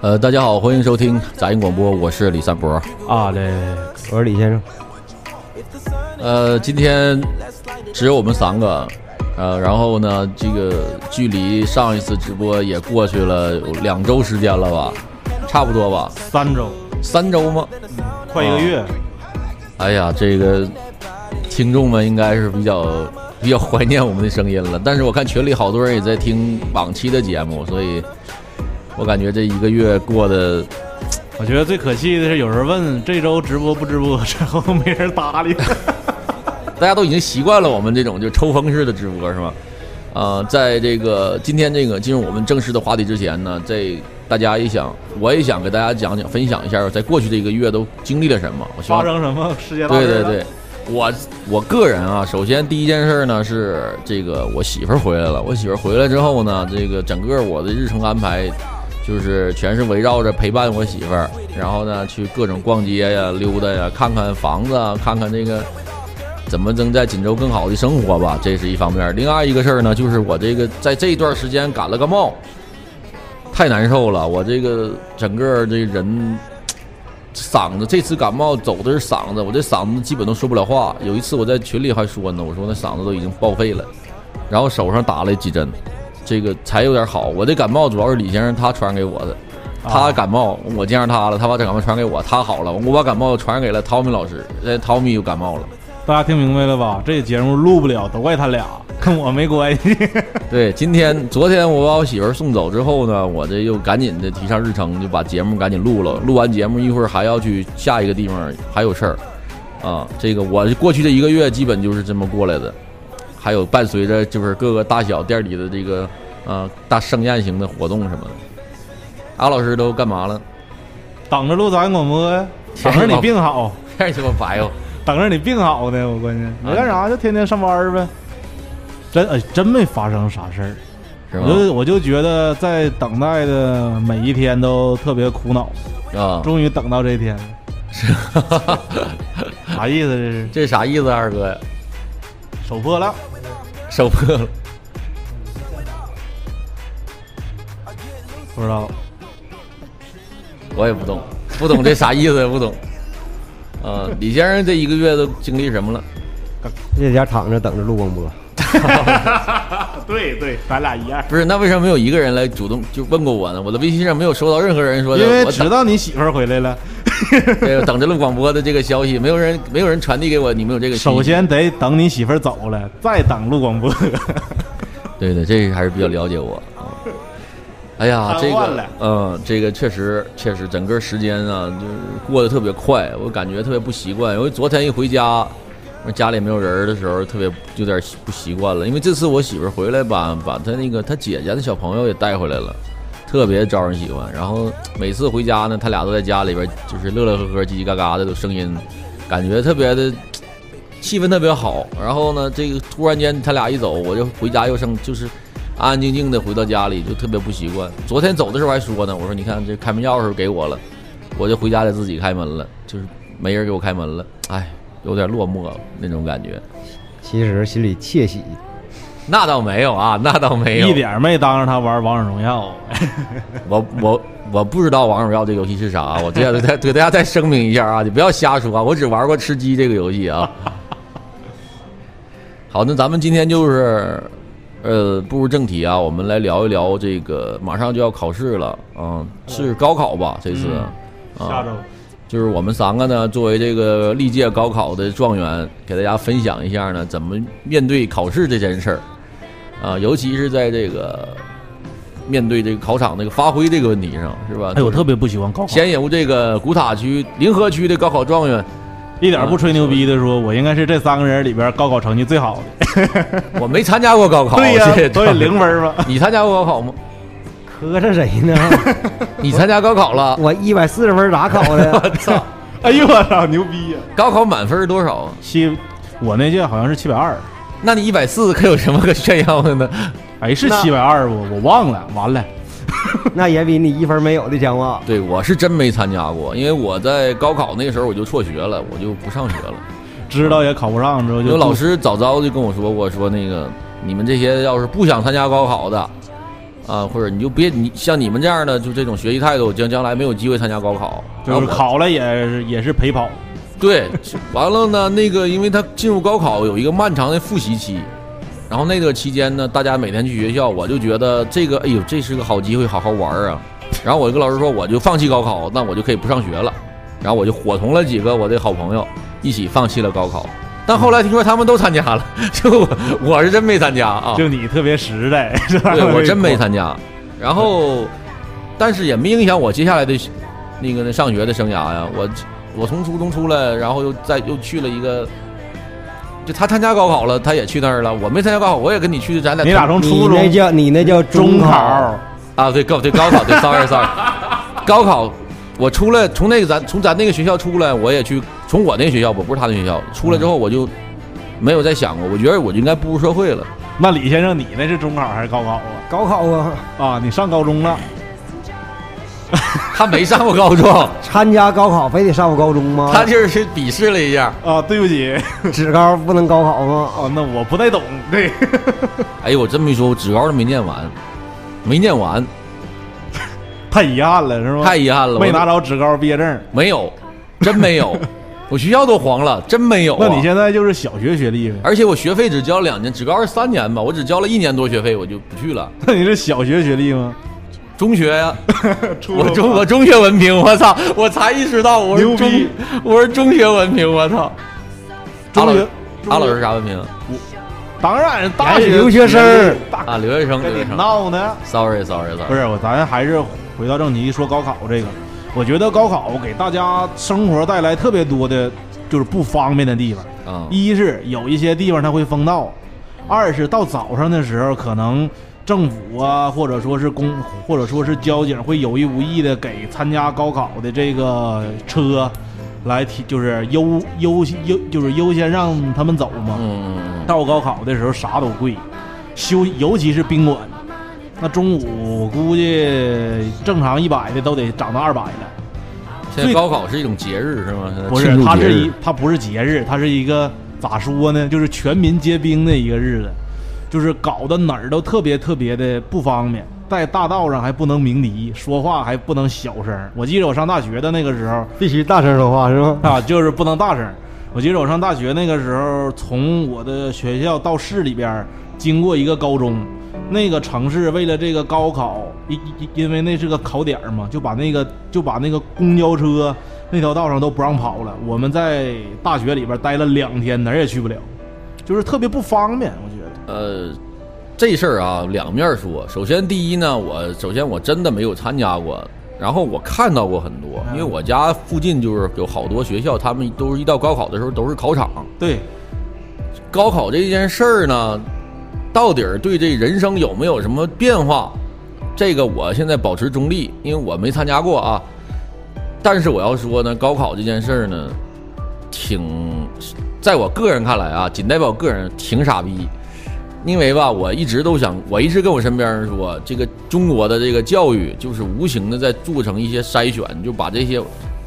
呃，大家好，欢迎收听杂音广播，我是李三博。啊嘞，我是李先生。呃，今天只有我们三个，呃，然后呢，这个距离上一次直播也过去了有两周时间了吧，差不多吧，三周，三周吗？快一个月。哎呀，这个听众们应该是比较 比较怀念我们的声音了。但是我看群里好多人也在听往期的节目，所以我感觉这一个月过得，我觉得最可气的是，有人问这周直播不直播，之后没人搭理。大家都已经习惯了我们这种就抽风式的直播，是吧？呃，在这个今天这个进入我们正式的话题之前呢，在大家也想，我也想给大家讲讲、分享一下，在过去这一个月都经历了什么。我希望发生什么世界大事？对对对，我我个人啊，首先第一件事呢是这个我媳妇儿回来了。我媳妇儿回来之后呢，这个整个我的日程安排就是全是围绕着陪伴我媳妇儿，然后呢去各种逛街呀、溜达呀、看看房子啊、看看这个怎么能在锦州更好的生活吧，这是一方面。另外一个事儿呢，就是我这个在这一段时间感了个冒。太难受了，我这个整个这人嗓子，这次感冒走的是嗓子，我这嗓子基本都说不了话。有一次我在群里还说呢，我说那嗓子都已经报废了，然后手上打了几针，这个才有点好。我这感冒主要是李先生他传给我的，他感冒我见着他了，他把这感冒传给我，他好了，我把感冒传给了 Tommy 老师，那 Tommy 又感冒了。大家听明白了吧？这节目录不了，都怪他俩，跟我没关系。对，今天、昨天我把我媳妇儿送走之后呢，我这又赶紧的提上日程，就把节目赶紧录了。录完节目一会儿还要去下一个地方，还有事儿啊。这个我过去的一个月基本就是这么过来的，还有伴随着就是各个大小店里的这个啊大盛宴型的活动什么的。阿老师都干嘛了？等着录咱广播呀，等着你病好，太鸡巴白哟。等着你病好呢，我关键。没干啥，就天天上班呗。真哎，真没发生啥事儿，我就我就觉得在等待的每一天都特别苦恼。啊！终于等到这一天。了，啥意思这是？这啥意思，二哥？呀？手破了，手破了，不知道，我也不懂，不懂这啥意思，不懂。啊，李先生这一个月都经历什么了？在家躺着等着录广播。对对，咱俩一样。不是，那为什么没有一个人来主动就问过我呢？我的微信上没有收到任何人说。因为知道你媳妇儿回来了。对，等着录广播的这个消息，没有人没有人传递给我，你们有这个。首先得等你媳妇儿走了，再等录广播。对对，这个还是比较了解我。哎呀，这个，嗯，这个确实确实，整个时间啊，就是过得特别快，我感觉特别不习惯。因为昨天一回家，家里没有人的时候，特别有点不习惯了。因为这次我媳妇回来吧，把她那个她姐姐的小朋友也带回来了，特别招人喜欢。然后每次回家呢，他俩都在家里边，就是乐乐呵呵、叽叽嘎嘎的，都声音，感觉特别的气氛特别好。然后呢，这个突然间他俩一走，我就回家又生就是。安安静静的回到家里就特别不习惯。昨天走的时候还说呢，我说你看这开门钥匙给我了，我就回家得自己开门了，就是没人给我开门了，哎，有点落寞那种感觉。其实心里窃喜，那倒没有啊，那倒没有，一点没当着他玩王者荣耀。我我我不知道王者荣耀这游戏是啥，我再再给大家再声明一下啊，你不要瞎说，我只玩过吃鸡这个游戏啊。好，那咱们今天就是。呃，步入正题啊，我们来聊一聊这个马上就要考试了，啊，是高考吧？这次，下周，就是我们三个呢，作为这个历届高考的状元，给大家分享一下呢，怎么面对考试这件事儿，啊，尤其是在这个面对这个考场那个发挥这个问题上，是吧？哎，我特别不喜欢高考。先由这个古塔区临河区的高考状元。一点不吹牛逼的说，我应该是这三个人里边高考成绩最好的。我没参加过高考，对呀，都有零分吗？你参加过高考吗？磕碜谁呢？你参加高考了？我一百四十分咋考的？我操！哎呦我操，牛逼呀！高考满分多少？七，我那届好像是七百二。那你一百四可有什么可炫耀的呢？哎，是七百二不？我忘了，完了。那也比你一分没有的强啊！对，我是真没参加过，因为我在高考那时候我就辍学了，我就不上学了。知道也考不上，之后就有老师早早就跟我说过，说那个你们这些要是不想参加高考的，啊，或者你就别你像你们这样的，就这种学习态度，将将来没有机会参加高考。就是考了也是也是陪跑。对，完了呢，那个因为他进入高考有一个漫长的复习期，然后那个期间呢，大家每天去学校，我就觉得这个，哎呦，这是个好机会，好好玩啊。然后我就跟老师说，我就放弃高考，那我就可以不上学了。然后我就伙同了几个我的好朋友一起放弃了高考。但后来听说他们都参加了，就我我是真没参加啊。就你特别实在，是吧？对我真没参加。然后，但是也没影响我接下来的那个那上学的生涯呀。我我从初中出来，然后又再又去了一个，就他参加高考了，他也去那儿了。我没参加高考，我也跟你去，咱俩。你俩从初中那叫你那叫中考啊？对高对高考对，sorry sorry，高考。我出来从那个咱从咱那个学校出来，我也去从我那个学校，我不是他那学校出来之后，我就没有再想过。我觉得我就应该步入社会了。那李先生，你那是中考还是高考啊？高考啊！啊，你上高中了？他没上过高中，参加高考非得上过高中吗？他就是笔试了一下啊。对不起，职高不能高考吗？哦，那我不太懂。对。哎呦，我这么一说，我职高都没念完，没念完。太遗憾了，是吗？太遗憾了，没拿着职高毕业证，没有，真没有，我学校都黄了，真没有。那你现在就是小学学历而且我学费只交两年，职高是三年吧，我只交了一年多学费，我就不去了。那你是小学学历吗？中学呀，我中我中学文凭，我操，我才意识到我是中，我是中学文凭，我操。中学，阿老师啥文凭？我当然大学留学生啊，留学生，留学生。闹呢？Sorry，Sorry，Sorry。不是我，咱还是。回到正题，说高考这个，我觉得高考给大家生活带来特别多的，就是不方便的地方啊。一是有一些地方它会封道，二是到早上的时候，可能政府啊，或者说是公，或者说是交警会有意无意的给参加高考的这个车来提，就是优优优，就是优先让他们走嘛。嗯。到高考的时候啥都贵，休尤其是宾馆。那中午估计正常一百的都得涨到二百了。现在高考是一种节日是吗？不是，它是一，它不是节日，它是一个咋说呢？就是全民皆兵的一个日子，就是搞得哪儿都特别特别的不方便，在大道上还不能鸣笛，说话还不能小声。我记得我上大学的那个时候，必须大声说话是吗？啊，就是不能大声。我记得我上大学那个时候，从我的学校到市里边经过一个高中。那个城市为了这个高考，因因因为那是个考点嘛，就把那个就把那个公交车那条道上都不让跑了。我们在大学里边待了两天，哪儿也去不了，就是特别不方便。呃，这事儿啊，两面说。首先，第一呢，我首先我真的没有参加过，然后我看到过很多，因为我家附近就是有好多学校，他们都是一到高考的时候都是考场。对，高考这件事儿呢。到底儿对这人生有没有什么变化？这个我现在保持中立，因为我没参加过啊。但是我要说呢，高考这件事儿呢，挺，在我个人看来啊，仅代表个人，挺傻逼。因为吧，我一直都想，我一直跟我身边人说，这个中国的这个教育就是无形的在做成一些筛选，就把这些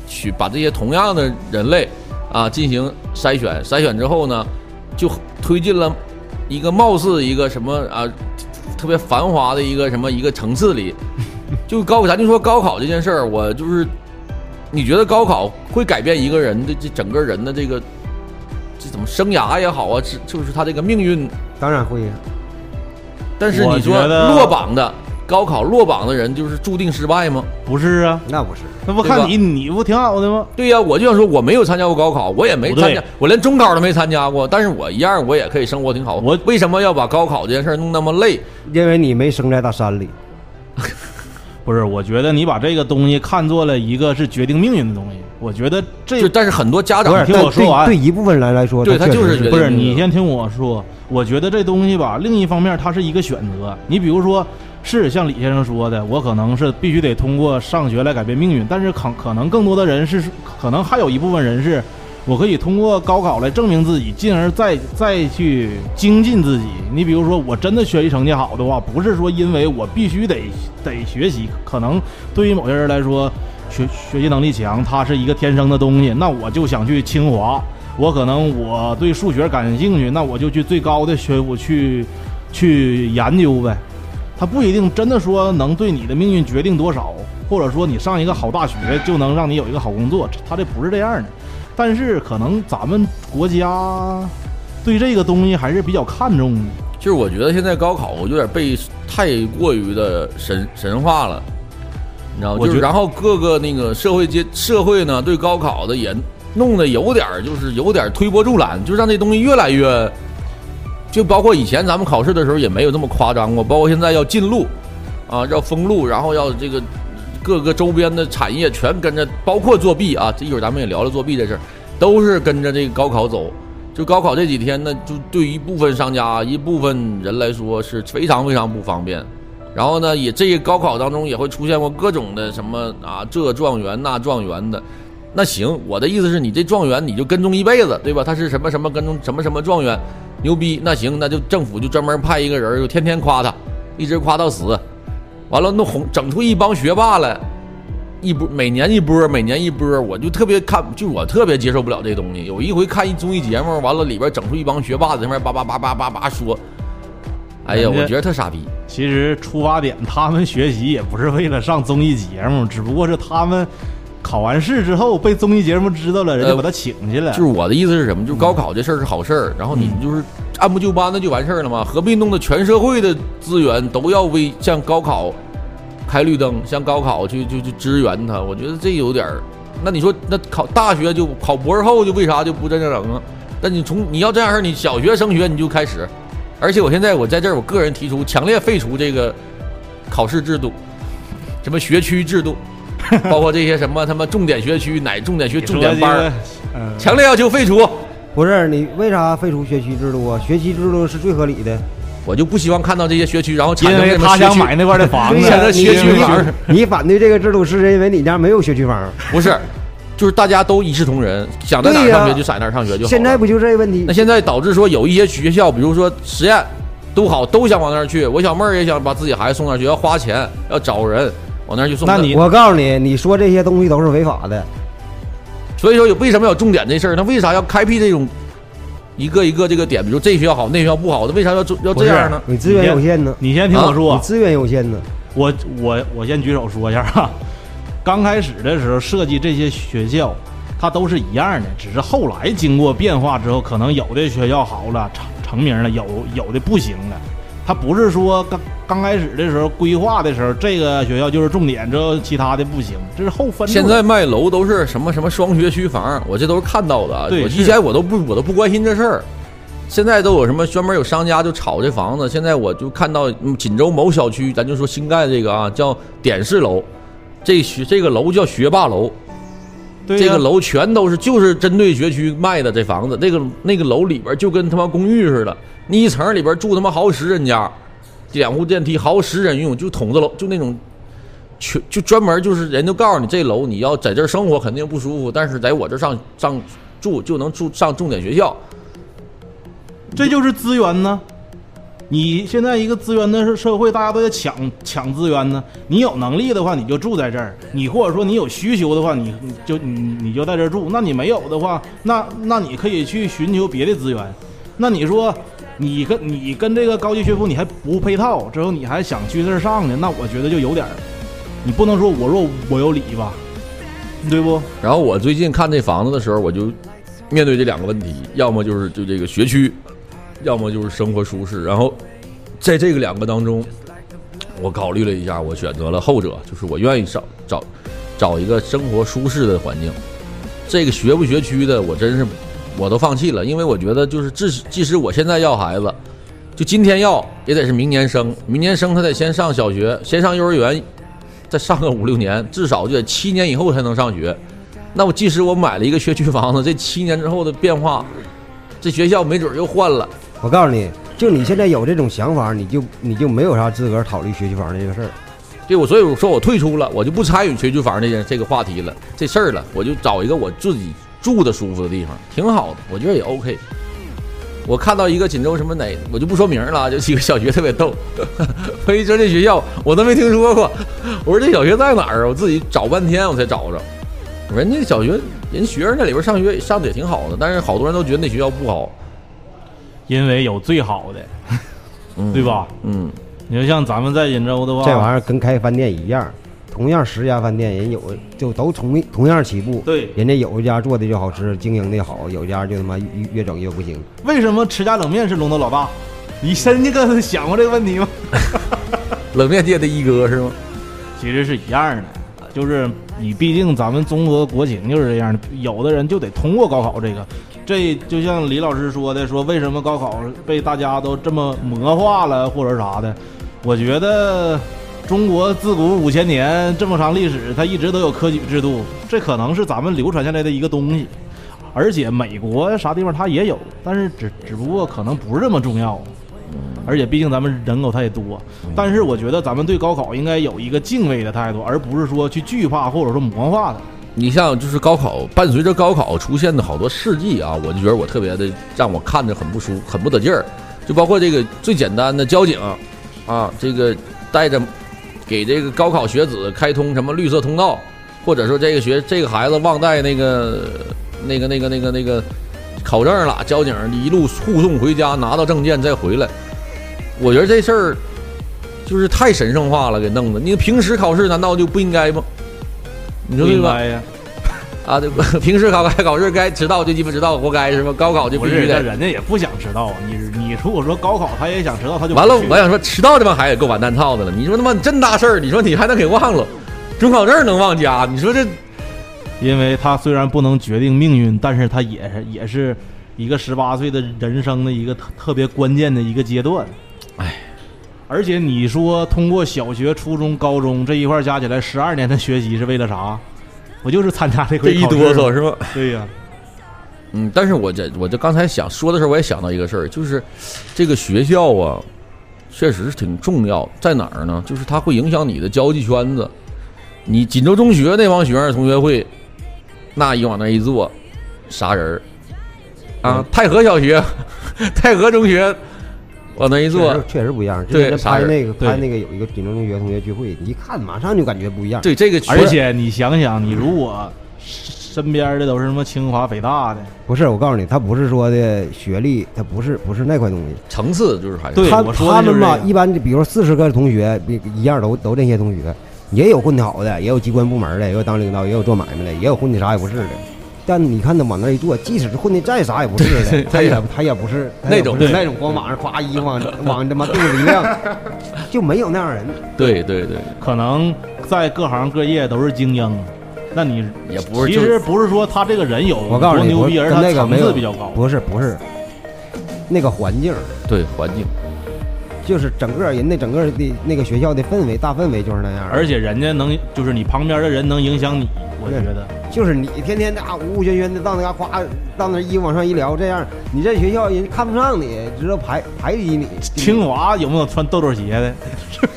去把这些同样的人类啊进行筛选，筛选之后呢，就推进了。一个貌似一个什么啊，特别繁华的一个什么一个层次里，就高考，咱就说高考这件事儿，我就是，你觉得高考会改变一个人的这整个人的这个这怎么生涯也好啊，是就是他这个命运？当然会呀。但是你说落榜的。高考落榜的人就是注定失败吗？不是啊，那不是，那不看你你不挺好的吗？对呀，我就想说我没有参加过高考，我也没参加，我连中考都没参加过，但是我一样我也可以生活挺好。我为什么要把高考这件事弄那么累？因为你没生在大山里。不是，我觉得你把这个东西看作了一个是决定命运的东西。我觉得这，但是很多家长听我说完，对一部分人来说，对他就是不是你先听我说。我觉得这东西吧，另一方面它是一个选择。你比如说。是像李先生说的，我可能是必须得通过上学来改变命运，但是可可能更多的人是，可能还有一部分人是，我可以通过高考来证明自己，进而再再去精进自己。你比如说，我真的学习成绩好的话，不是说因为我必须得得学习，可能对于某些人来说，学学习能力强，它是一个天生的东西，那我就想去清华，我可能我对数学感兴趣，那我就去最高的学府去。去研究呗。他不一定真的说能对你的命运决定多少，或者说你上一个好大学就能让你有一个好工作，他这不是这样的。但是可能咱们国家对这个东西还是比较看重的。就是我觉得现在高考有点被太过于的神神化了，你知道吗？就是然后各个那个社会阶社会呢对高考的也弄得有点就是有点推波助澜，就让这东西越来越，就包括以前咱们考试的时候也没有这么夸张过，包括现在要禁路，啊要封路，然后要这个各个周边的产业全跟着，包括作弊啊，这一会儿咱们也聊聊作弊这事儿，都是跟着这个高考走。就高考这几天呢，就对于一部分商家、一部分人来说是非常非常不方便。然后呢，也这高考当中也会出现过各种的什么啊，这状元那状元的。那行，我的意思是你这状元你就跟踪一辈子，对吧？他是什么什么跟踪什么什么状元，牛逼。那行，那就政府就专门派一个人，就天天夸他，一直夸到死。完了，弄红整出一帮学霸来。一波每年一波，每年一波，我就特别看，就我特别接受不了这东西。有一回看一综艺节目，完了里边整出一帮学霸在那叭叭叭叭叭叭说，哎呀，我觉得特傻逼。其实出发点，他们学习也不是为了上综艺节目，只不过是他们考完试之后被综艺节目知道了，人家把他请去了。就是我的意思是什么？就是高考这事儿是好事儿，然后你就是按部就班的就完事儿了吗？何必弄得全社会的资源都要为向高考？开绿灯，向高考去就去支援他，我觉得这有点儿。那你说，那考大学就考博士后就为啥就不这样整啊？那你从你要这样式儿，你小学升学你就开始。而且我现在我在这儿，我个人提出强烈废除这个考试制度，什么学区制度，包括这些什么他妈重点学区、乃重点学重点班，强烈要求废除。不是你为啥废除学区制度啊？学区制度是最合理的。我就不希望看到这些学区，然后因为他想买那块的房子，学区房。你反对这个制度是因为你家没有学区房？不是，就是大家都一视同仁，想在哪上学就在哪上学就好。现在不就这个问题？那现在导致说有一些学校，比如说实验都好，都想往那儿去。我小妹儿也想把自己孩子送那儿去，要花钱，要找人往那儿去送。那你我告诉你，你说这些东西都是违法的。所以说有为什么要重点这事儿？那为啥要开辟这种？一个一个这个点，比如这学校好，那学校不好，那为啥要要这样呢？你资源有限呢。你先听我说，你资源有限呢。我我我先举手说一下哈。刚开始的时候设计这些学校，它都是一样的，只是后来经过变化之后，可能有的学校好了成成名了，有有的不行了。他不是说刚刚开始的时候规划的时候，这个学校就是重点，之后其他的不行，这是后分。现在卖楼都是什么什么双学区房，我这都是看到的。对，以前我都不我都不关心这事儿，现在都有什么专门有商家就炒这房子。现在我就看到锦州某小区，咱就说新盖这个啊，叫点式楼，这学这个楼叫学霸楼，这个楼全都是就是针对学区卖的这房子，那个那个楼里边就跟他妈公寓似的。那一层里边住他妈好几十人家，两户电梯，好几十人用，就筒子楼，就那种，全就专门就是人都告诉你，这楼你要在这儿生活肯定不舒服，但是在我这上上住就能住上重点学校，这就是资源呢。你现在一个资源的是社会，大家都在抢抢资源呢。你有能力的话，你就住在这儿；你或者说你有需求的话，你就你你就在这儿住。那你没有的话，那那你可以去寻求别的资源。那你说？你跟你跟这个高级学府你还不配套，之后你还想去这儿上呢？那我觉得就有点儿，你不能说我弱我有理吧，对不？然后我最近看这房子的时候，我就面对这两个问题，要么就是就这个学区，要么就是生活舒适。然后在这个两个当中，我考虑了一下，我选择了后者，就是我愿意找找找一个生活舒适的环境。这个学不学区的，我真是。我都放弃了，因为我觉得就是，即使即使我现在要孩子，就今天要也得是明年生，明年生他得先上小学，先上幼儿园，再上个五六年，至少就得七年以后才能上学。那我即使我买了一个学区房子，这七年之后的变化，这学校没准又换了。我告诉你就你现在有这种想法，你就你就没有啥资格考虑学区房这个事儿。对我，所以我说我退出了，我就不参与学区房这件这个话题了，这事儿了，我就找一个我自己。住的舒服的地方挺好的，我觉得也 OK。我看到一个锦州什么哪，我就不说名了，就几个小学特别逗。我一说这学校，我都没听说过。我说这小学在哪儿啊？我自己找半天我才找着。人家小学，人学生那里边上学上的也挺好的，但是好多人都觉得那学校不好，因为有最好的。对吧？嗯，你说像咱们在锦州的话，这玩意儿跟开饭店一样，同样十家饭店，人有就都同同样起步，对人家有一家做的就好吃，经营的好，有一家就他妈越越整越不行。为什么吃家冷面是龙头老大？你深去个想过这个问题吗？冷面界的一哥是吗？其实是一样的，就是你毕竟咱们中国国情就是这样的，有的人就得通过高考这个，这就像李老师说的，说为什么高考被大家都这么魔化了或者啥的？我觉得中国自古五千年这么长历史，它一直都有科举制度，这可能是咱们流传下来的一个东西。而且美国啥地方它也有，但是只只不过可能不是这么重要。而且毕竟咱们人口它也多，但是我觉得咱们对高考应该有一个敬畏的态度，而不是说去惧怕或者说魔化它。你像就是高考，伴随着高考出现的好多事迹啊，我就觉得我特别的让我看着很不舒，很不得劲儿。就包括这个最简单的交警啊，这个带着给这个高考学子开通什么绿色通道，或者说这个学这个孩子忘带那个那个那个那个那个考证了，交警一路护送回家，拿到证件再回来。我觉得这事儿就是太神圣化了，给弄的。你平时考试难道就不应该吗？你说对吧？呀？啊，对，平时考该考试该迟到就鸡巴迟到，活该是吧？高考就不必须得。人家也不想迟到。你你如果说高考他也想迟到，他就完了。我想说，迟到这帮孩子也够完蛋操的了。你说他妈真大事儿，你说你还能给忘了？准考证能忘家？你说这？因为他虽然不能决定命运，但是他也是也是一个十八岁的人生的一个特特别关键的一个阶段。哎，而且你说通过小学、初中、高中这一块加起来十二年的学习是为了啥？我就是参加这这一哆嗦是吧？对呀，嗯，但是我这我这刚才想说的时候，我也想到一个事儿，就是这个学校啊，确实是挺重要，在哪儿呢？就是它会影响你的交际圈子。你锦州中学那帮学生同学会，那一往那一坐，啥人儿啊？太和小学、太和中学。往那一坐，确实不一样。对，拍那个拍那个有一个锦州中学同学聚会，你一看马上就感觉不一样。对这个，而且你想想，你如果身边的都是什么清华北大的，不是我告诉你，他不是说的学历，他不是不是那块东西，层次就是还是。对，他他们吧，一般比如四十个同学，一样都都这些同学，也有混的好的，也有机关部门的，也有当领导，也有做买卖的，也有混的啥也不是的。但你看他往那一坐，即使是混的再啥也不是的，他也他也不是那种那种光往上夸衣服往往他妈肚子一亮，就没有那样人。对对对，可能在各行各业都是精英，那你也不是。其实不是说他这个人有我告诉你，牛逼，而他层次比较高。不是不是，那个环境，对环境，就是整个人那整个的那个学校的氛围，大氛围就是那样。而且人家能，就是你旁边的人能影响你。我觉得就是你天天啊呜呜喧喧的到那嘎夸到那衣服往上一聊，这样你在学校人看不上你，知道排排挤你。清华有没有穿豆豆鞋的？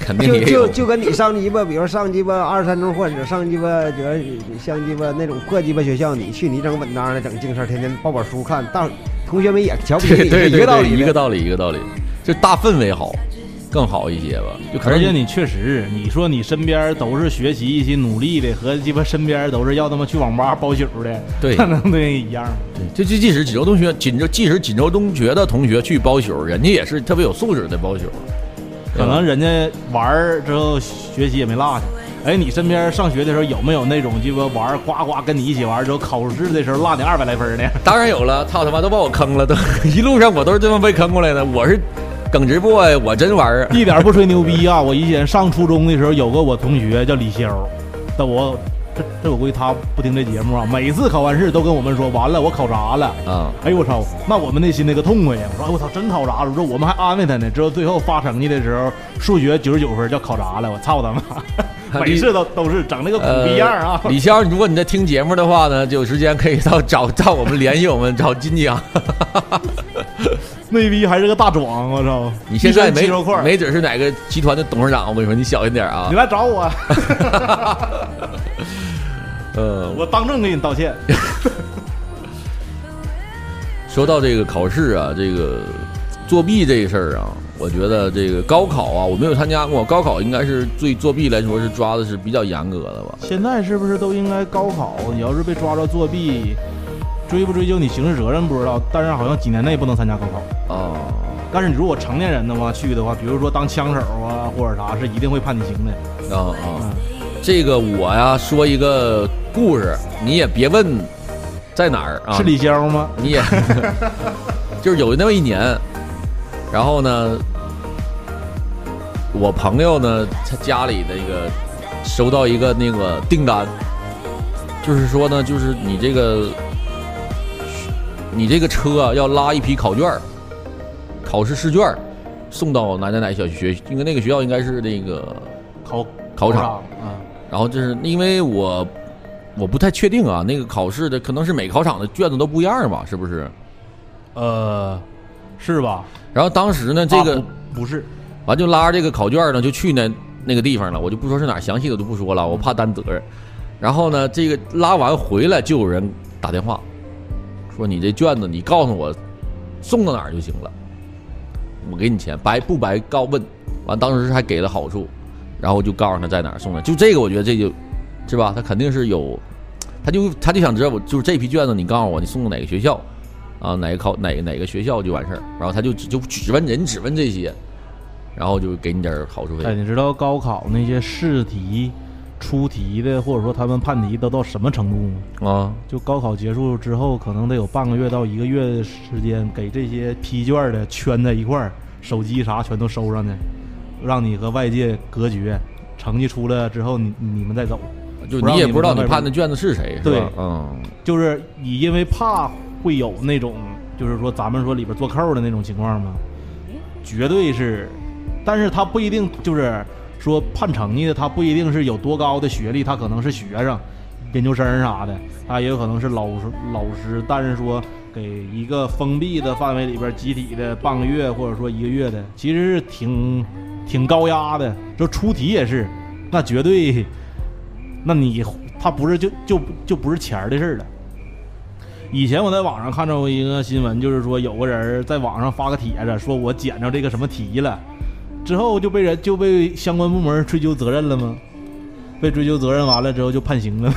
肯定就就就跟你上鸡巴，比如上鸡巴二三中或者上鸡巴，觉像鸡巴那种破鸡巴学校，你去你整稳当的整净事天天抱本书看，到同学们也瞧不起你，一个道理，一个道理，一个道理，就大氛围好。更好一些吧，就而且你确实，你说你身边都是学习一起努力的，和鸡巴身边都是要他妈去网吧包宿的，对，可能对一样吗。对，就就即使锦州同学，锦州即使锦州中学的同学去包宿，人家也是特别有素质的包宿，可能人家玩儿之后学习也没落下。哎，你身边上学的时候有没有那种鸡巴玩儿呱呱跟你一起玩儿之后考试的时候落你二百来分的？当然有了，操他妈都把我坑了，都 一路上我都是这么被坑过来的，我是。耿直 boy，我真玩儿，一点不吹牛逼啊！我以前上初中的时候有个我同学叫李潇，但我这这我估计他不听这节目啊。每次考完试都跟我们说，完了我考砸了啊！哎呦我操，那我们内心那个痛快呀！我说哎我操，真考砸了！我说我们还安慰他呢。直到最后发成绩的时候，数学九十九分叫考砸了，我操他妈！每次都都是整那个苦逼样啊！李潇，如果你在听节目的话呢，就有时间可以到找找我们联系我们找金江。那逼还是个大壮，我操！你现在没没准是哪个集团的董事长，我跟你说，你小心点啊！你来找我，呃，我当众给你道歉。说到这个考试啊，这个作弊这个事儿啊，我觉得这个高考啊，我没有参加过，高考应该是对作弊来说是抓的是比较严格的吧？现在是不是都应该高考？你要是被抓着作弊？追不追究你刑事责任不知道，但是好像几年内不能参加高考。啊，但是你如果成年人的话去的话，比如说当枪手啊或者啥，是一定会判你刑的。啊啊，这个我呀说一个故事，你也别问在哪儿啊，是李潇吗？你也就是有那么一年，然后呢，我朋友呢，他家里的一个收到一个那个订单，就是说呢，就是你这个你这个车啊要拉一批考卷儿考试试卷儿送到哪哪哪小学，因为那个学校应该是那个考考场，啊，然后就是因为我我不太确定啊，那个考试的可能是每考场的卷子都不一样吧，是不是？呃，是吧？然后当时呢，这个啊不不是，完就拉着这个考卷呢，就去那那个地方了。我就不说是哪儿，详细的就不说了，我怕担责任。然后呢，这个拉完回来就有人打电话说：“你这卷子你告诉我送到哪儿就行了，我给你钱，白不白告问。”完当时还给了好处，然后就告诉他在哪儿送的。就这个，我觉得这就，是吧？他肯定是有，他就他就想知道，我就是这批卷子，你告诉我你送到哪个学校啊？哪个考哪个哪个学校就完事儿。然后他就只就只问人，只问这些。然后就给你点儿好处费哎，费。你知道高考那些试题、出题的，或者说他们判题都到什么程度吗？啊，就高考结束之后，可能得有半个月到一个月的时间，给这些批卷的圈在一块儿，手机啥全都收上去，让你和外界隔绝。成绩出来之后，你你们再走。就你也不知道你判的卷子是谁，是对吧？嗯，就是你因为怕会有那种，就是说咱们说里边做扣的那种情况吗，绝对是，但是他不一定就是说判成绩的，他不一定是有多高的学历，他可能是学生、研究生啥的，他也有可能是老师老师，但是说给一个封闭的范围里边集体的半个月或者说一个月的，其实是挺挺高压的。就出题也是，那绝对，那你他不是就就就不是钱的事儿了。以前我在网上看到过一个新闻，就是说有个人在网上发个帖子，说我捡着这个什么题了，之后就被人就被相关部门追究责任了吗？被追究责任完了之后就判刑了。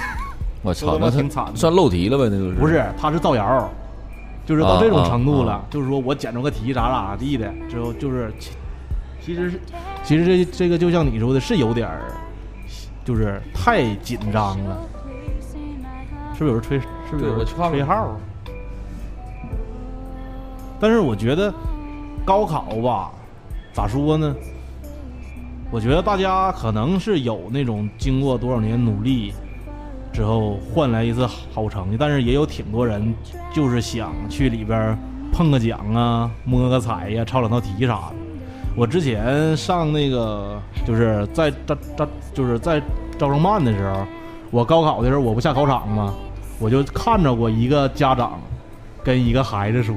我 操，那挺惨的算漏题了呗？那就是不是，他是造谣，就是到这种程度了，啊啊就是说我捡着个题咋咋地的，之后就是其其实是其实这这个就像你说的，是有点儿，就是太紧张了，是不是有人吹？是不是对我去看看吹号？但是我觉得高考吧，咋说呢？我觉得大家可能是有那种经过多少年努力之后换来一次好成绩，但是也有挺多人就是想去里边碰个奖啊、摸个彩呀、抄两道题啥的。我之前上那个就是在招招就是在招生办的时候，我高考的时候我不下考场吗？我就看着过一个家长跟一个孩子说，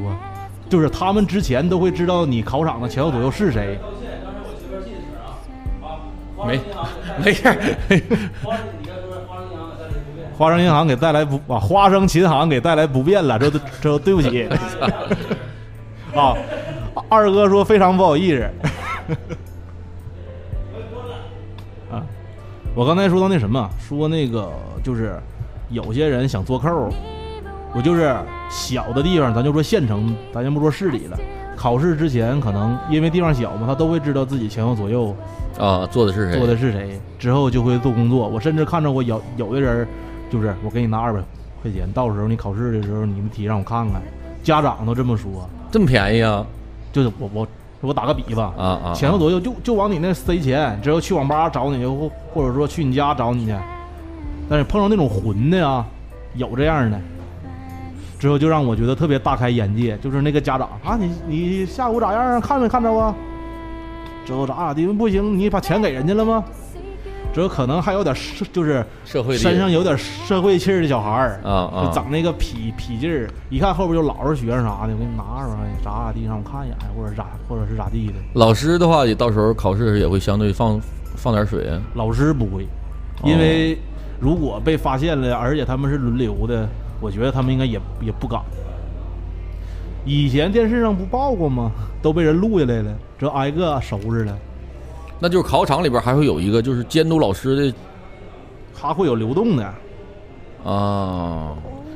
就是他们之前都会知道你考场的前后左右是谁，没没事儿。花生银行给带来不啊，花生琴行给带来不便了，这都这都对不起 啊。二哥说非常不好意思 啊。我刚才说到那什么，说那个就是有些人想做扣，我就是小的地方，咱就说县城，咱先不说市里了。考试之前可能因为地方小嘛，他都会知道自己前后左右啊，做的是谁？做的是谁，之后就会做工作。我甚至看着过有有的人，就是我给你拿二百块钱，到时候你考试的时候你们题让我看看，家长都这么说。这么便宜啊？就是我我我打个比方啊啊！前后左右就就往你那塞钱，之后去网吧找你，或或者说去你家找你去。但是碰到那种混的啊，有这样的，之后就让我觉得特别大开眼界。就是那个家长啊，你你下午咋样啊？看没看着啊？之后咋咋地？不行，你把钱给人家了吗？之后可能还有点社，就是社会身上有点社会气儿的小孩儿啊啊就整那个痞痞劲儿，一看后边就老实学生啥的，我给你拿出来，咋咋地让我看一眼，或者咋或者是咋地的。老师的话，也到时候考试也会相对放放点水啊。老师不会，哦因为如果被发现了，而且他们是轮流的，我觉得他们应该也也不敢。以前电视上不报过吗？都被人录下来了，这挨个收拾了。那就是考场里边还会有一个就是监督老师的他会有流动的，啊，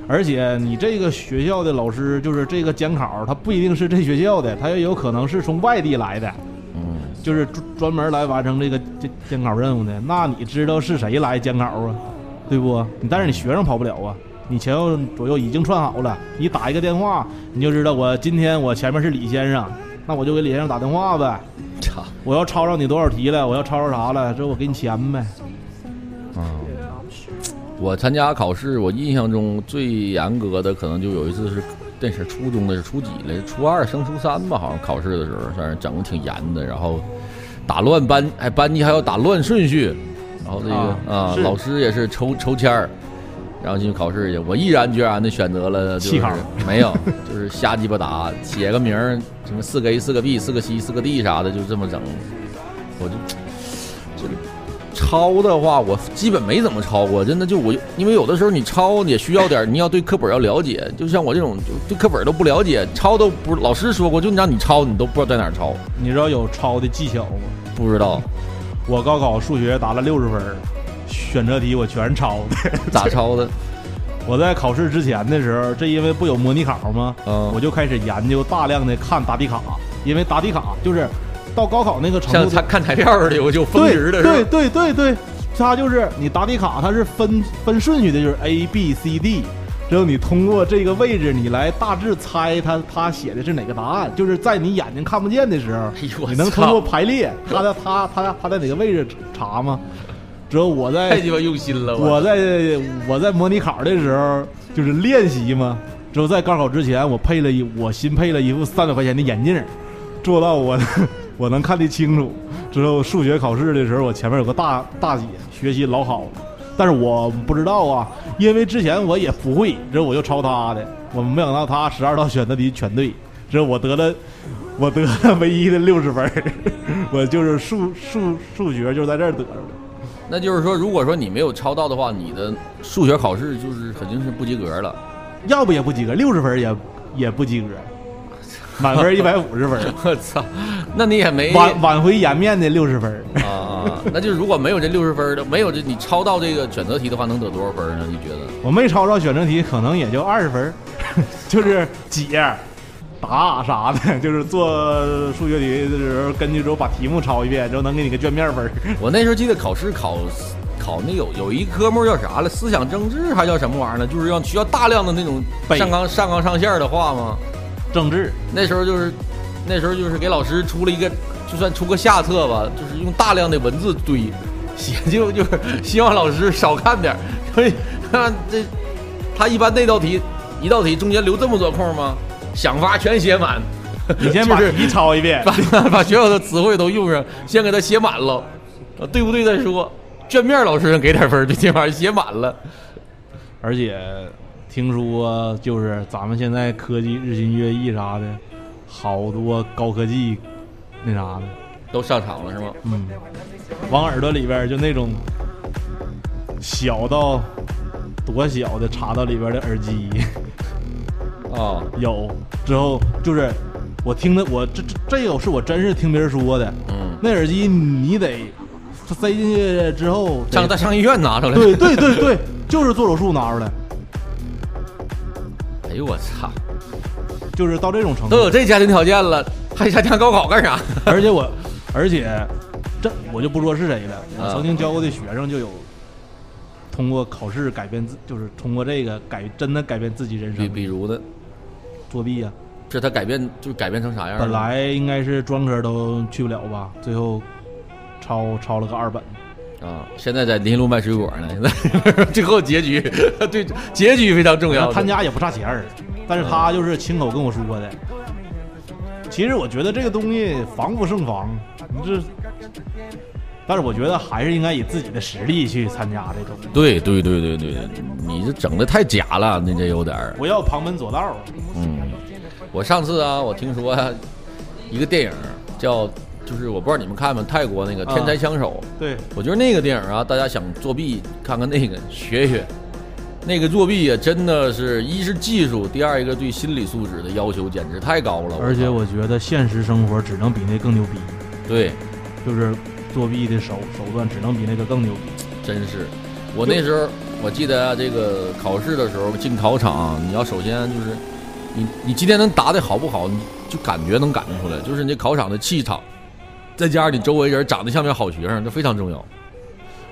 而且你这个学校的老师，就是这个监考，他不一定是这学校的，他也有可能是从外地来的，嗯，就是专专门来完成这个监监考任务的。那你知道是谁来监考啊？对不？你但是你学生跑不了啊，你前后左右已经串好了，你打一个电话，你就知道我今天我前面是李先生，那我就给李先生打电话呗。操，我要抄着你多少题了，我要抄着啥了，这我给你钱呗。啊！我参加考试，我印象中最严格的可能就有一次是，那是初中的是初几来，初二升初三吧，好像考试的时候，算是整的挺严的，然后打乱班，哎，班级还要打乱顺序，然后这个啊老师也是抽抽签儿，然后进去考试去，我毅然决然的选择了就是弃考 没有，就是瞎鸡巴打，写个名儿，什么四个 A 四个 B 四个 C 四个 D 啥的，就这么整，我就这个。抄的话，我基本没怎么抄过，真的就我，因为有的时候你抄也需要点，你要对课本要了解，就像我这种就对课本都不了解，抄都不老师说过，就你让你抄，你都不知道在哪儿抄，你知道有抄的技巧吗？不知道我高考数学答了六十分，选择题我全抄的。咋抄的，我在考试之前的时候，这因为不有模拟考吗？嗯我就开始研究大量的看答题卡，因为答题卡就是到高考那个程度像他，看材料的，我就分对值的对是吧？对对对，它就是你答题卡它是分分顺序的，就是 A B C D。只有你通过这个位置，你来大致猜他他写的是哪个答案，就是在你眼睛看不见的时候，哎呦你能通过排列，他在他他他在哪个位置查吗？只有我在太鸡巴用心了，我在我在模拟考的时候就是练习嘛，之后在高考之前，我配了一我新配了一副三百块钱的眼镜，做到我 我能看得清楚。之后数学考试的时候，我前面有个大大姐，学习老好了，但是我不知道啊，因为之前我也不会，之后我就抄他的，我没想到他十二道选择题全对，之后我得了。我得了唯一的六十分儿 我就是数数数学就在这儿得着的。那就是说，如果说你没有抄到的话，你的数学考试就是肯定是不及格了。要不也不及格，六十分也也不及格，满分一百五十分，我操，那你也没挽挽回颜面的六十分。啊啊！那就是如果没有这六十分的，没有这你抄到这个选择题的话，能得多少分呢？你觉得？我没抄到选择题，可能也就二十分，就是解、答啥的，就是做数学题的时候，根据之后把题目抄一遍，之后能给你个卷面分。我那时候记得考试考考那有有一科目叫啥了？思想政治还叫什么玩意儿呢？就是要需要大量的那种上纲上纲上线的话吗？政治那时候就是那时候就是给老师出了一个，就算出个下册吧，就是用大量的文字堆写，就就是希望老师少看点儿，所以看这他一般那道题一道题中间留这么多空吗？想法全写满。你先把题抄一遍，把把所有的词汇都用上，先给他写满了，啊，对不对再说。卷面老师给点分儿，就这玩意儿写满了。而且听说就是咱们现在科技日新月异啥的，好多高科技那啥的。都上场了是吗？嗯，往耳朵里边儿就那种小到多小的插到里边儿的耳机啊，有，之后就是我听的，我这这这个是我真是听别人说的，嗯，那耳机你得塞进去之后上再上医院拿出来。对对对对，就是做手术拿出来，哎呦我操，就是到这种程度。都有这家庭条件了，还参加高考干啥？而且我，而且这我就不说是谁了，我啊曾经教过的学生就有通过考试改变自，就是通过这个改真的改变自己人比生，比如呢，作弊呀、是他改变就改变成啥样？本来应该是专科都去不了吧，最后抄抄了个二本。啊，现在在林路卖水果呢。现 在最后结局，对结局非常重要。他家也不差钱儿，但是他就是亲口跟我说的。其实我觉得这个东西防不胜防，你这，但是我觉得还是应该以自己的实力去参加这种。对对对对对，你这整的太假了，你这有点儿。我要旁门左道。嗯，我上次啊，我听说、啊、一个电影叫，就是我不知道你们看没，泰国那个《天才枪手》对，我觉得那个电影啊，大家想作弊，看看那个学学。那个作弊也，真的是一是技术，第二一个对心理素质的要求简直太高了。而且我觉得现实生活只能比那更牛逼，对，就是作弊的手手段只能比那个更牛逼。真是，我那时候我记得这个考试的时候进考场，你要首先就是你你今天能答的好不好，你就感觉能感觉出来，就是你考场的气场，再加上你周围人长得像不像好学生，这非常重要。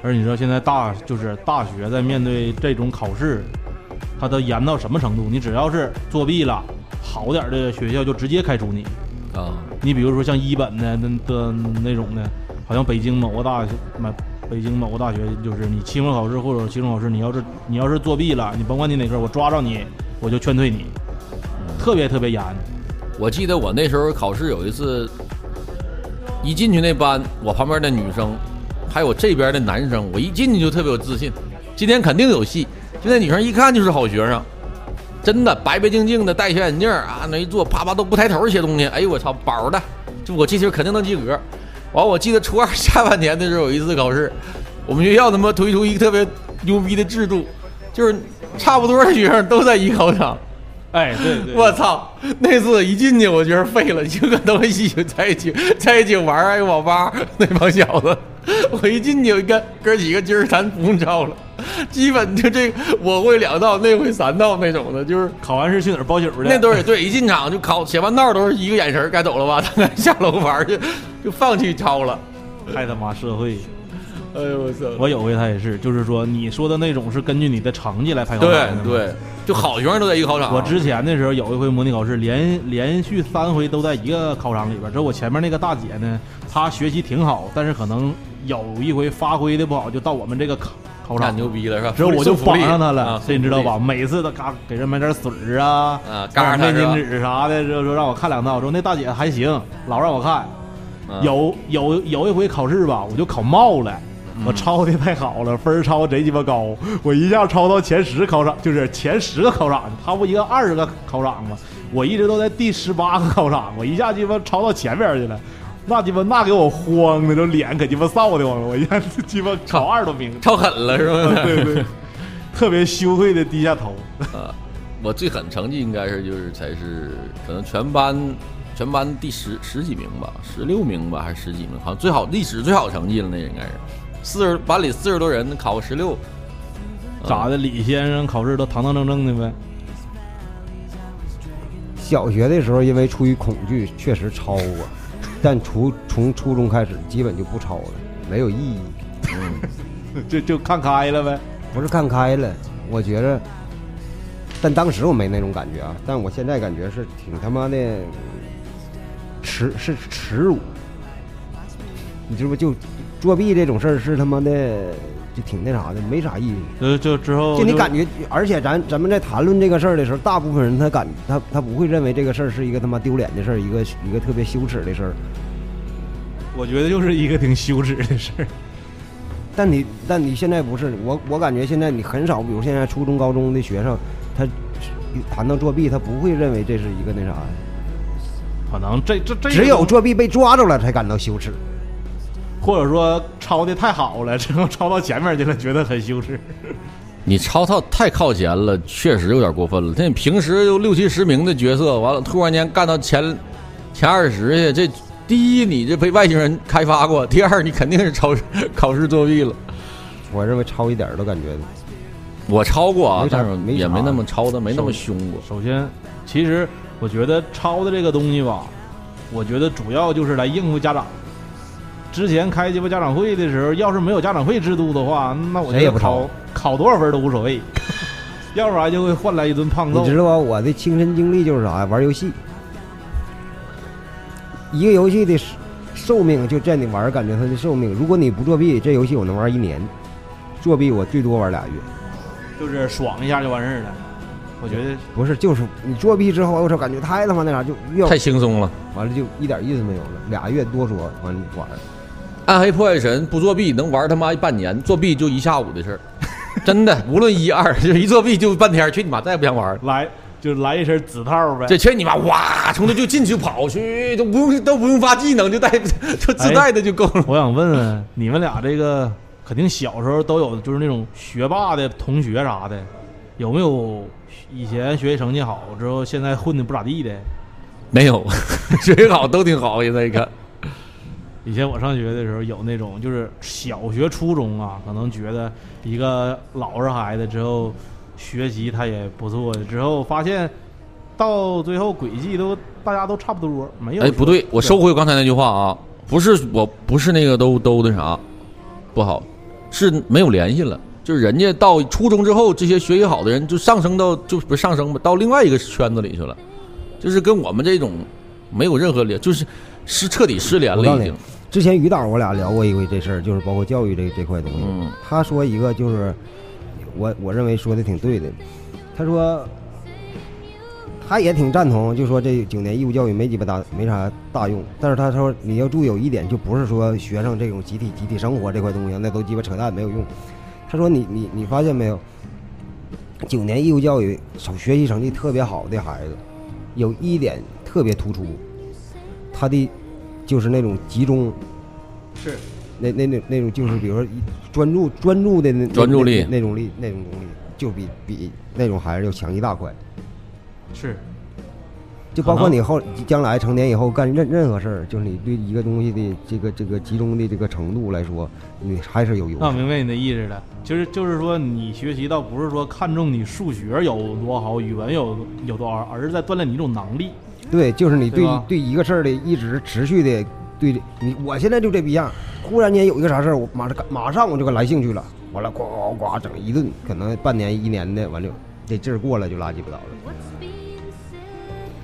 而你知道现在大就是大学在面对这种考试，它都严到什么程度？你只要是作弊了，好点的学校就直接开除你。啊，你比如说像一本的那的那种的，好像北京某个大学，北京某个大学就是你期末考试或者期中考试，你要是你要是作弊了，你甭管你哪科，我抓着你我就劝退你，特别特别严。我记得我那时候考试有一次，一进去那班，我旁边的女生，还有这边的男生，我一进去就特别有自信，今天肯定有戏。就那女生一看就是好学生。真的白白净净的，戴小眼镜啊，那一坐啪啪都不抬头写东西。哎呦我操，宝的，就我这题肯定能及格。完，我记得初二下半年的时候有一次考试，我们学校他妈推出一个特别牛逼的制度，就是差不多的学生都在一考场。哎，对对，我操，那次一进去我觉得废了，就跟都一起在一起在一起玩儿，还有网吧那帮小子。我一进去，我看哥几个今儿咱不用抄了。基本就这，我会两道，那会三道那种的，就是考完试去哪儿包宿去。那都是对，一进场就考，写完道都是一个眼神，该走了吧？他 下楼玩去，就放弃抄了。太他妈社会！哎呦我操！我有回他也是，就是说你说的那种是根据你的成绩来排考场的。对对，就好学生都在一个考场。我之前的时候有一回模拟考试，连连续三回都在一个考场里边。之后我前面那个大姐呢，她学习挺好，但是可能有一回发挥的不好，就到我们这个考。考场牛逼了是吧？之后我就绑上她了，这你知道吧？每次都嘎给人买点水儿啊，嘎面巾纸啥的，就说让我看两道。说那大姐还行，老让我看。有有有一回考试吧，我就考冒了，我抄的太好了，分儿抄贼鸡巴高，我一下抄到前十考场，就是前十个考场，他不一个二十个考场吗？我一直都在第十八个考场，我一下鸡巴抄到前边去了。那鸡巴那给我慌的，这脸可鸡巴臊的慌，我一下鸡巴考二十多名，超狠了是吧？对对，特别羞愧的低下头。啊，我最狠成绩应该是就是才是可能全班全班第十十几名吧，十六名吧还是十几名？好像最好历史最好成绩了，那应该是四十班里四十多人考个十六，咋的？李先生考试都堂堂正正的呗。小学的时候因为出于恐惧，确实抄过。但初从初中开始，基本就不抄了，没有意义，嗯就就看开了呗。不是看开了，我觉着，但当时我没那种感觉啊。但我现在感觉是挺他妈的耻，是耻辱。你知不就作弊这种事儿是他妈的就挺那啥的，没啥意义。就就之后，就你感觉，而且咱咱们在谈论这个事儿的时候，大部分人他感他他不会认为这个事儿是一个他妈丢脸的事儿，一个一个特别羞耻的事儿。我觉得就是一个挺羞耻的事儿，但你但你现在不是我，我感觉现在你很少，比如现在初中高中的学生，他谈到作弊，他不会认为这是一个那啥，可能这这这只有作弊被抓着了才感到羞耻，或者说抄的太好了，之后抄到前面去了，觉得很羞耻。你抄到太靠前了，确实有点过分了。那你平时有六七十名的角色，完了突然间干到前前二十去，这。第一，你这被外星人开发过；第二，你肯定是抄 考试作弊了。我认为抄一点都感觉，我抄过啊，但是也没那么抄的没那么凶过。首先，其实我觉得抄的这个东西吧，我觉得主要就是来应付家长。之前开鸡巴家长会的时候，要是没有家长会制度的话，那我谁也不抄，考多少分都无所谓，要不然就会换来一顿胖揍。你知道吧？我的亲身经历就是啥呀？玩游戏。一个游戏的寿命就在你玩，感觉它的寿命。如果你不作弊，这游戏我能玩一年；作弊我最多玩俩月，就是爽一下就完事儿了。我觉得不是，就是你作弊之后，我操，感觉太他妈那啥，就越太轻松了。完了就一点意思没有了，俩月多说完了玩。暗黑破坏神不作弊能玩他妈半年，作弊就一下午的事儿，真的。无论一二，就一作弊就半天，去你妈，再也不想玩了。来。就来一身紫套呗，这去你妈！哇，从这就进去跑去，都不用都不用发技能，就带 就自带的就够了。我想问问你们俩，这个肯定小时候都有，就是那种学霸的同学啥的，有没有以前学习成绩好之后现在混的不咋地的？没有，学习好都挺好。现在一看，以前我上学的时候有那种，就是小学、初中啊，可能觉得一个老实孩子之后学习他也不错的，之后发现到最后轨迹都大家都差不多，没有。哎，不对，我收回刚才那句话啊，不是我不是那个都都那啥不好，是没有联系了。就是人家到初中之后，这些学习好的人就上升到就不是上升吧，到另外一个圈子里去了，就是跟我们这种没有任何联，就是是彻底失联了已经。之前于导我俩聊过一回这事儿，就是包括教育这这块东西。嗯，他说一个就是我我认为说的挺对的，他说他也挺赞同，就说这九年义务教育没鸡巴大没啥大用，但是他说你要注意有一点，就不是说学生这种集体集体生活这块东西，那都鸡巴扯淡没有用。他说你你你发现没有，九年义务教育学习成绩特别好的孩子，有一点特别突出，他的。就是那种集中，是，那那那那种就是比如说专注专注的那专注力那种力那种能力，就比比那种孩子要强一大块。是，就包括你后将来成年以后干任任何事儿，就是你对一个东西的这个这个集中的这个程度来说，你还是有优势。那明白你的意思了，就是就是说你学习倒不是说看重你数学有多好，语文有有多好，而是在锻炼你一种能力。对，就是你对对一个事儿的一直持续的对你，我现在就这逼样，忽然间有一个啥事儿，我马上马上我就给来兴趣了，完了呱呱呱整一顿，可能半年一年的，完了这劲儿过了就垃圾不倒了。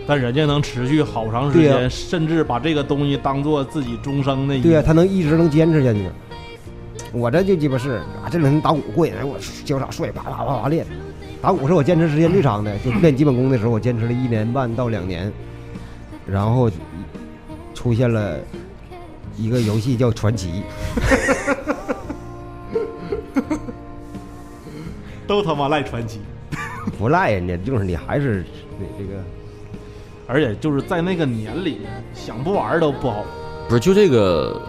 但人家能持续好长时间，甚至把这个东西当做自己终生的。对呀，他能一直能坚持下去。我这就鸡巴是啊，这两天打鼓过瘾，我潇洒帅，啪啪啪啪练。打鼓是我坚持时间最长的，就练基本功的时候，我坚持了一年半到两年。然后出现了一个游戏叫《传奇》，都他妈赖传奇，不赖人家，就是你还是这个，而且就是在那个年里，想不玩都不好。不是，就这个，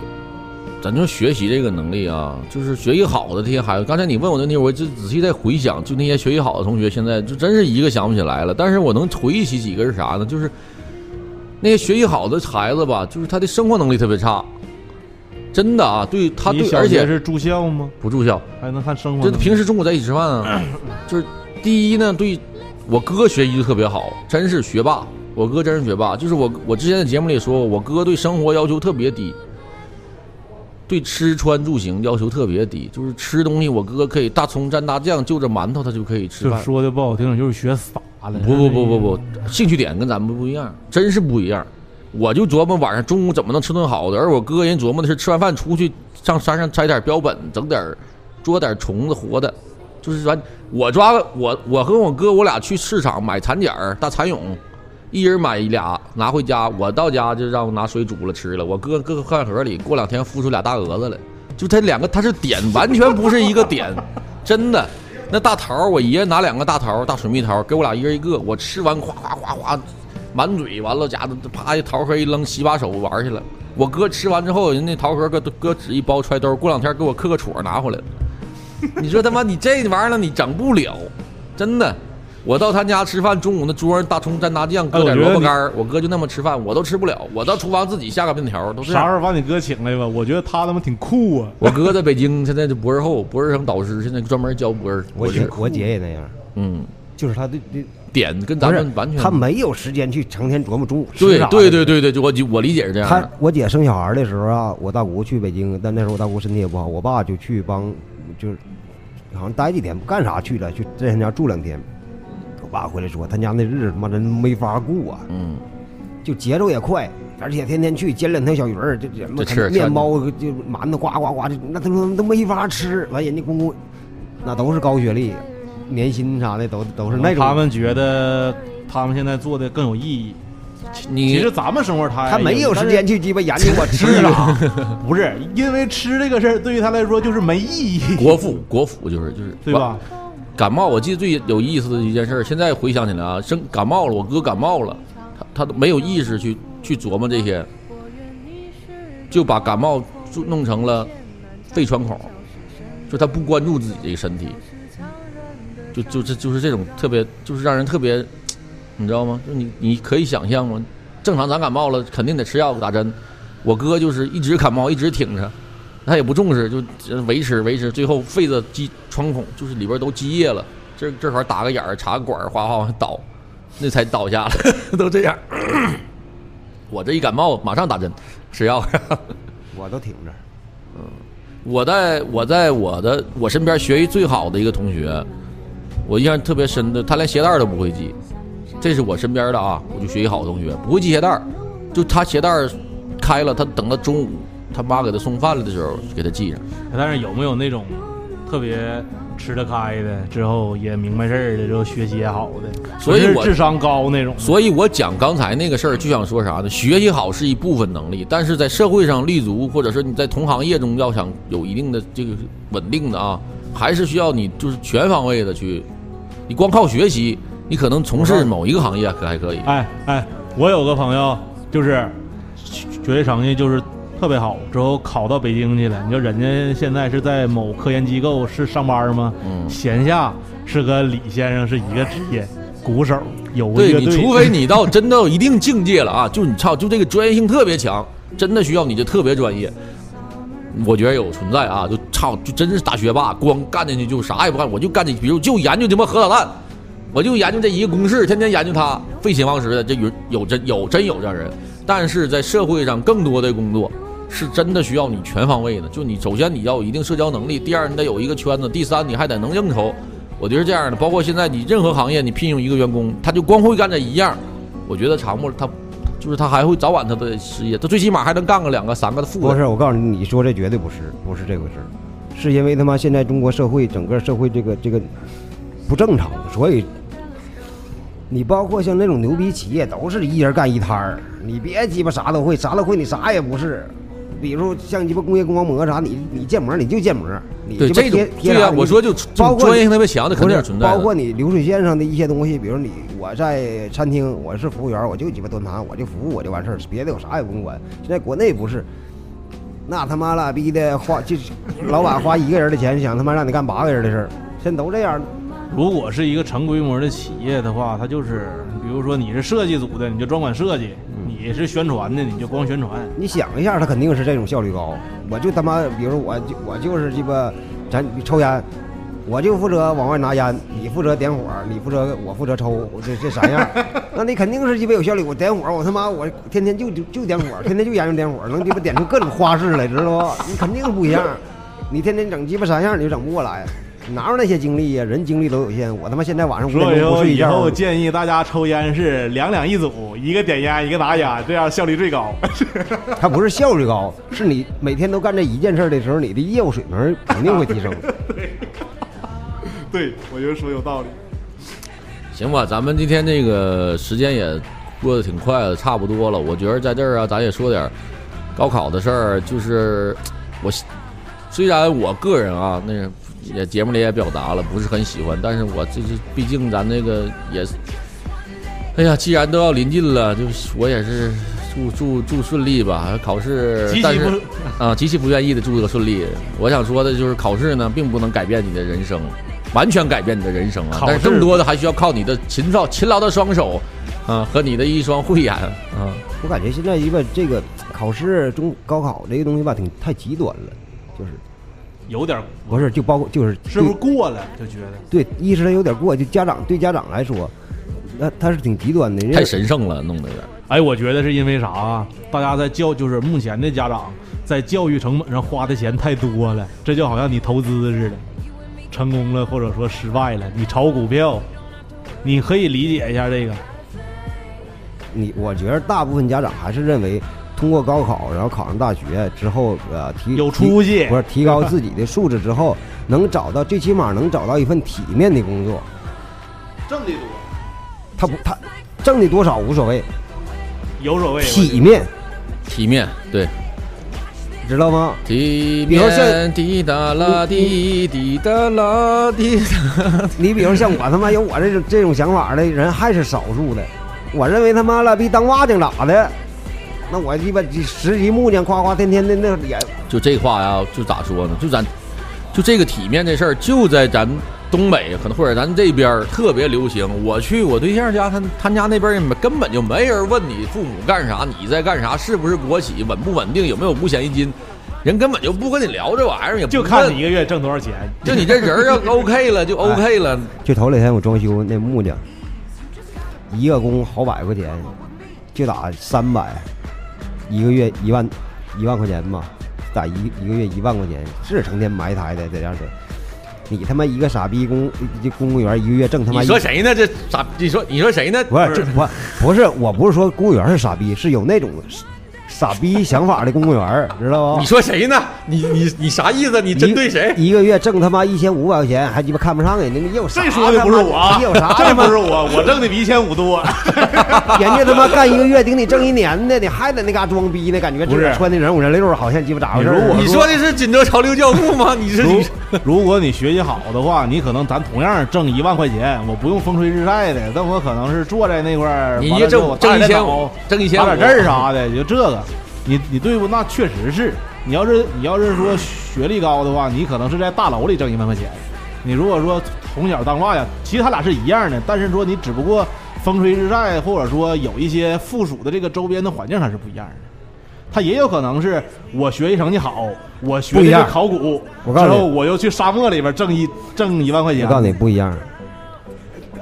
咱就学习这个能力啊，就是学习好的这些孩子。刚才你问我的那题，我就仔细在回想，就那些学习好的同学，现在就真是一个想不起来了。但是我能回忆起几个是啥呢？就是。那些学习好的孩子吧，就是他的生活能力特别差，真的啊，对他对，而且是住校吗？不住校，还能看生活。就平时中午在一起吃饭啊。就是第一呢，对我哥学习就特别好，真是学霸。我哥真是学霸。就是我我之前在节目里说过，我哥对生活要求特别低，对吃穿住行要求特别低。就是吃东西，我哥可以大葱蘸大酱，就着馒头他就可以吃饭。说的不好听，就是学傻。不不不不不，兴趣点跟咱们不一样，真是不一样。我就琢磨晚上中午怎么能吃顿好的，而我哥人琢磨的是吃完饭出去上山上摘点标本，整点捉点虫子活的。就是说，我抓我我和我哥我俩去市场买蚕茧大蚕蛹，一人买一俩拿回家，我到家就让我拿水煮了吃了。我哥搁饭盒里，过两天孵出俩大蛾子来。就他两个，他是点，完全不是一个点，真的。那大桃，我爷爷拿两个大桃，大水蜜桃，给我俩一人一个。我吃完，哗哗哗哗，满嘴，完了家伙啪，一桃核一扔，洗把手玩去了。我哥吃完之后，人那桃核搁搁纸一包揣兜，过两天给我刻个戳拿回来了。你说他妈你这玩意儿你整不了，真的。我到他家吃饭，中午那桌上大葱蘸大酱，搁点萝卜干我哥就那么吃饭，我都吃不了。我到厨房自己下个面条，都是。啥时候把你哥请来吧？我觉得他他妈挺酷啊。我哥在北京，现在就博士后，博士生导师，现在专门教博士。我姐我姐也那样，嗯，就是他的的点跟咱们完全。他没有时间去成天琢磨中午吃啥。对对对对对，我我理解是这样。他我姐生小孩的时候啊，我大姑去北京，但那时候我大姑身体也不好，我爸就去帮，就是好像待几天，不干啥去了，去在他家住两天。爸回来说，他家那日子他妈真没法过啊！嗯，就节奏也快，而且天天去煎两条小鱼儿，这这面包就馒头呱呱呱的，那他妈都没法吃。完人家公公，那都是高学历，年薪啥的都都是那种。他们觉得他们现在做的更有意义。你其实咱们生活他他没有时间去鸡巴研究我吃啥，不是因为吃这个事儿对于他来说就是没意义。国富国富就是就是对吧？感冒，我记得最有意思的一件事，现在回想起来啊，生感冒了，我哥感冒了，他他都没有意识去去琢磨这些，就把感冒弄成了肺穿孔，就他不关注自己这个身体，就就这就是这种特别，就是让人特别，你知道吗？就你你可以想象吗？正常咱感冒了，肯定得吃药打针，我哥就是一直感冒，一直挺着，他也不重视，就维持维持，最后肺子积穿孔，就是里边都积液了，这这块打个眼儿，插个管儿，哗哗往下倒，那才倒下了，都这样。我这一感冒马上打针吃药，我都挺着。嗯，我在我在我的我身边学习最好的一个同学，我印象特别深的，他连鞋带都不会系。这是我身边的啊，我就学习好的同学，不会系鞋带就他鞋带开了，他等到中午他妈给他送饭了的时候给他系上。但是有没有那种特别？吃得开的，之后也明白事儿的，之后学习也好的，所以我智商高那种。所以我讲刚才那个事儿，就想说啥呢？学习好是一部分能力，但是在社会上立足，或者说你在同行业中要想有一定的这个稳定的啊，还是需要你就是全方位的去。你光靠学习，你可能从事某一个行业可还可以。哎哎，我有个朋友就是学习成绩就是。特别好，之后考到北京去了。你说人家现在是在某科研机构是上班吗？嗯，闲下是跟李先生是一个职业，鼓手有对你，除非你到真的有一定境界了啊，就你操，就这个专业性特别强，真的需要你就特别专业。我觉得有存在啊，就操，就真是大学霸，光干进去就啥也不干，我就干这，比如就研究他妈核导弹，我就研究这一个公式，天天研究它，废寝忘食的，这有有真有真有这样人，但是在社会上更多的工作。是真的需要你全方位的，就你首先你要有一定社交能力，第二你得有一个圈子，第三你还得能应酬。我觉得这样的，包括现在你任何行业，你聘用一个员工，他就光会干这一样，我觉得长木他就是他还会早晚他的事业，他最起码还能干个两个三个的副。不是，我告诉你，你说这绝对不是，不是这回事是因为他妈现在中国社会整个社会这个这个不正常，所以你包括像那种牛逼企业，都是一人干一摊儿，你别鸡巴啥都会，啥都会，你啥也不是。比如像鸡巴工业光膜啥，你你建模你就建模，你对这种对呀，我说就包括专业性特别强的肯定存在包括你流水线上的一些东西，比如你我在餐厅我是服务员，我就鸡巴端盘，我就服务我就完事儿，别的我啥也不用管。现在国内不是，那他妈了逼的花就 老板花一个人的钱想他妈让你干八个人的事儿，现在都这样。如果是一个成规模的企业的话，它就是，比如说你是设计组的，你就专管设计；你是宣传的，你就光宣传。你想一下，他肯定是这种效率高。我就他妈，比如说我就我就是鸡巴，咱抽烟，我就负责往外拿烟，你负责点火，你负责我负责抽，这这三样，那你肯定是鸡巴有效率。我点火，我他妈我天天就就就点火，天天就研究点火，能鸡巴点出各种花式来，知道不？你肯定不一样。你天天整鸡巴三样，你就整不过来。哪有那些精力呀？人精力都有限。我他妈现在晚上五点钟不睡觉。以后建议大家抽烟是两两一组，一个点烟，一个拿烟，这样效率最高。它不是效率高，是你每天都干这一件事的时候，你的业务水平肯定会提升。对，我觉得说有道理。行吧，咱们今天这个时间也过得挺快的，差不多了。我觉得在这儿啊，咱也说点高考的事儿。就是我虽然我个人啊，那个。也节目里也表达了，不是很喜欢，但是我这是毕竟咱那个也，哎呀，既然都要临近了，就是我也是祝祝祝顺利吧。考试，但是啊，极其不愿意的祝个顺利。我想说的就是考试呢，并不能改变你的人生，完全改变你的人生啊。但是更多的还需要靠你的勤劳勤劳的双手啊和你的一双慧眼啊。我感觉现在一个这个考试中高考这个东西吧，挺太极端了，就是。有点不是，就包括就是是不是过了就觉得对，意识他有点过，就家长对家长来说，那他是挺极端的，太神圣了，弄得有点。哎，我觉得是因为啥啊？大家在教，就是目前的家长在教育成本上花的钱太多了，这就好像你投资似的，成功了或者说失败了，你炒股票，你可以理解一下这个。你我觉得大部分家长还是认为。通过高考，然后考上大学之后，呃，提有出息，不是提高自己的素质之后，能找到最起码能找到一份体面的工作，挣的多。他不，他挣的多少无所谓，有所谓。体面，体面，对，知道吗？体面，滴答啦，滴滴答啦，滴答。你比如像我他妈有我这种这种想法的人还是少数的。我认为他妈了逼当瓦匠咋的？那我鸡巴实习木匠，夸夸天天的那也就这话呀，就咋说呢？就咱就这个体面这事儿，就在咱东北可能或者咱这边特别流行。我去我对象家，他他家那边根本就没人问你父母干啥，你在干啥，是不是国企，稳不稳定，有没有五险一金，人根本就不跟你聊这玩意儿，也就看你一个月挣多少钱。就你这人要 OK 了，就 OK 了。就头两天我装修那木匠，一个工好百块钱，就打三百，一个月一万一万块钱嘛。打一一个月一万块钱，是成天埋汰的在这儿的。你他妈一个傻逼公这公务员，一个月挣他妈。你说谁呢？这傻？你说你说谁呢？不是这不不是，我不是说公务员是傻逼，是有那种。傻逼想法的公务员，知道不？你说谁呢？你你你啥意思？你针对谁？一个月挣他妈一千五百块钱，还鸡巴看不上人家？你有啥？这说的不是我，你有啥？这不是我，我挣的比一千五多。人家他妈干一个月顶你挣一年的，你还在那嘎装逼呢？感觉不是穿的人五人六，好像鸡巴咋回事？你说的是锦州潮流教父吗？你是你？如果你学习好的话，你可能咱同样挣一万块钱，我不用风吹日晒的，但我可能是坐在那块儿，你一挣挣一千五，挣一千五，打点字啥的，就这个。你你对不？那确实是。你要是你要是说学历高的话，你可能是在大楼里挣一万块钱。你如果说从小当爸呀，其实他俩是一样的，但是说你只不过风吹日晒，或者说有一些附属的这个周边的环境，它是不一样的。他也有可能是我学习成绩好，我学的是考古，之后我又去沙漠里边挣一挣一万块钱。我告诉你不一样。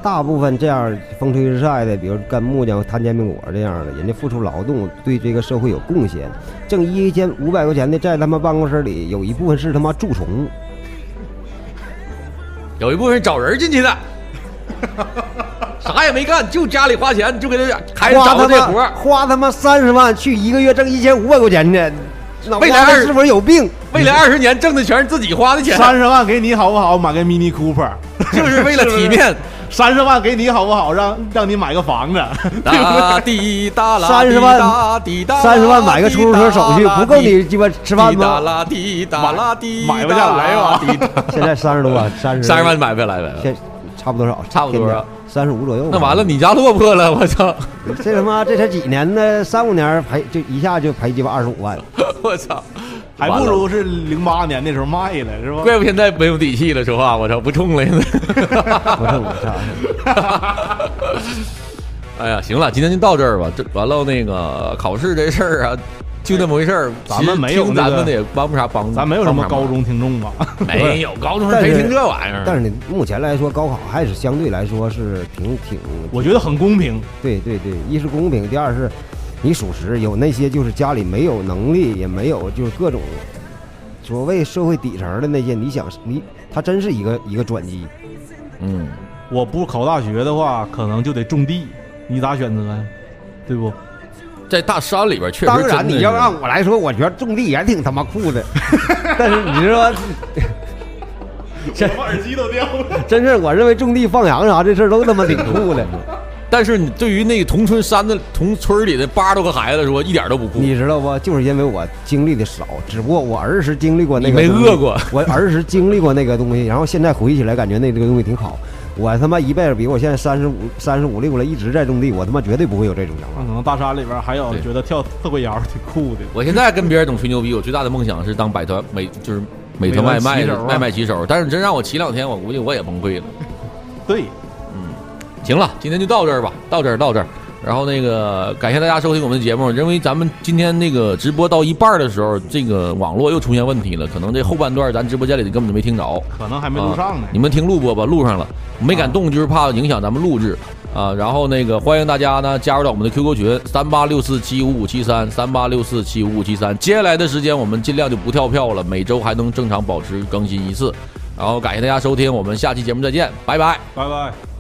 大部分这样风吹日晒的，比如干木匠、摊煎饼果这样的，人家付出劳动，对这个社会有贡献，挣一千五百块钱的，在他们办公室里有一部分是他妈蛀虫，有一部分找人进去的，啥也没干，就家里花钱，就给他孩子找这活花他妈三十万去一个月挣一千五百块钱的，未来二是不是有病？未来二十年挣的全是自己花的钱，三十万给你好不好？买个 Mini Cooper，就是为了体面。三十万给你好不好？让让你买个房子。哒滴哒啦，三十万，三十万买个出租车手续不够你鸡巴吃饭吗？哒啦滴哒啦滴，买不下来吧？现在三十多万，三十三十万买不下来呗？现差不多少？差不多三十五左右。那完了，你家落魄了，我操！这他妈这才几年呢？三五年赔就一下就赔鸡巴二十五万，我操！还不如是零八年那时候卖了，是吧？怪不现在没有底气了，说话我操，不冲了，现在。不冲！哎呀，行了，今天就到这儿吧。这完了，那个考试这事儿啊，就那么回事儿。咱们没有咱们的也帮不啥帮。咱没有什么高中听众吧？没有高中生谁听这玩意儿？但是你目前来说，高考还是相对来说是挺挺，我觉得很公平。对对对，一是公平，第二是。你属实有那些就是家里没有能力，也没有就是各种所谓社会底层的那些，你想你他真是一个一个转机。嗯，我不考大学的话，可能就得种地，你咋选择呀？对不？在大山里边确实。当然，你要让我来说，我觉得种地也挺他妈酷的。但是你说，我耳机都掉了。真是，我认为种地放羊啥这事儿都他妈挺酷的。但是你对于那个同村山的同村里的八十多个孩子说，一点都不酷。你知道不？就是因为我经历的少，只不过我儿时经历过那个。没饿过。我儿时经历过那个东西，然后现在回忆起来，感觉那这个东西挺好。我他妈一辈子比我现在三十五、三十五六了，一直在种地，我他妈绝对不会有这种想法。可能大山里边还有觉得跳特鬼摇挺酷的。我现在跟别人总吹牛逼，我最大的梦想是当百团美，就是美团外卖外卖骑手。但是真让我骑两天，我估计我也崩溃了。对。行了，今天就到这儿吧，到这儿到这儿。然后那个感谢大家收听我们的节目。因为咱们今天那个直播到一半的时候，这个网络又出现问题了，可能这后半段咱直播间里的根本就没听着，可能还没录上呢。你们听录播吧，录上了，没敢动，就是怕影响咱们录制啊。然后那个欢迎大家呢加入到我们的 QQ 群三八六四七五五七三三八六四七五五七三。接下来的时间我们尽量就不跳票了，每周还能正常保持更新一次。然后感谢大家收听，我们下期节目再见，拜拜，拜拜。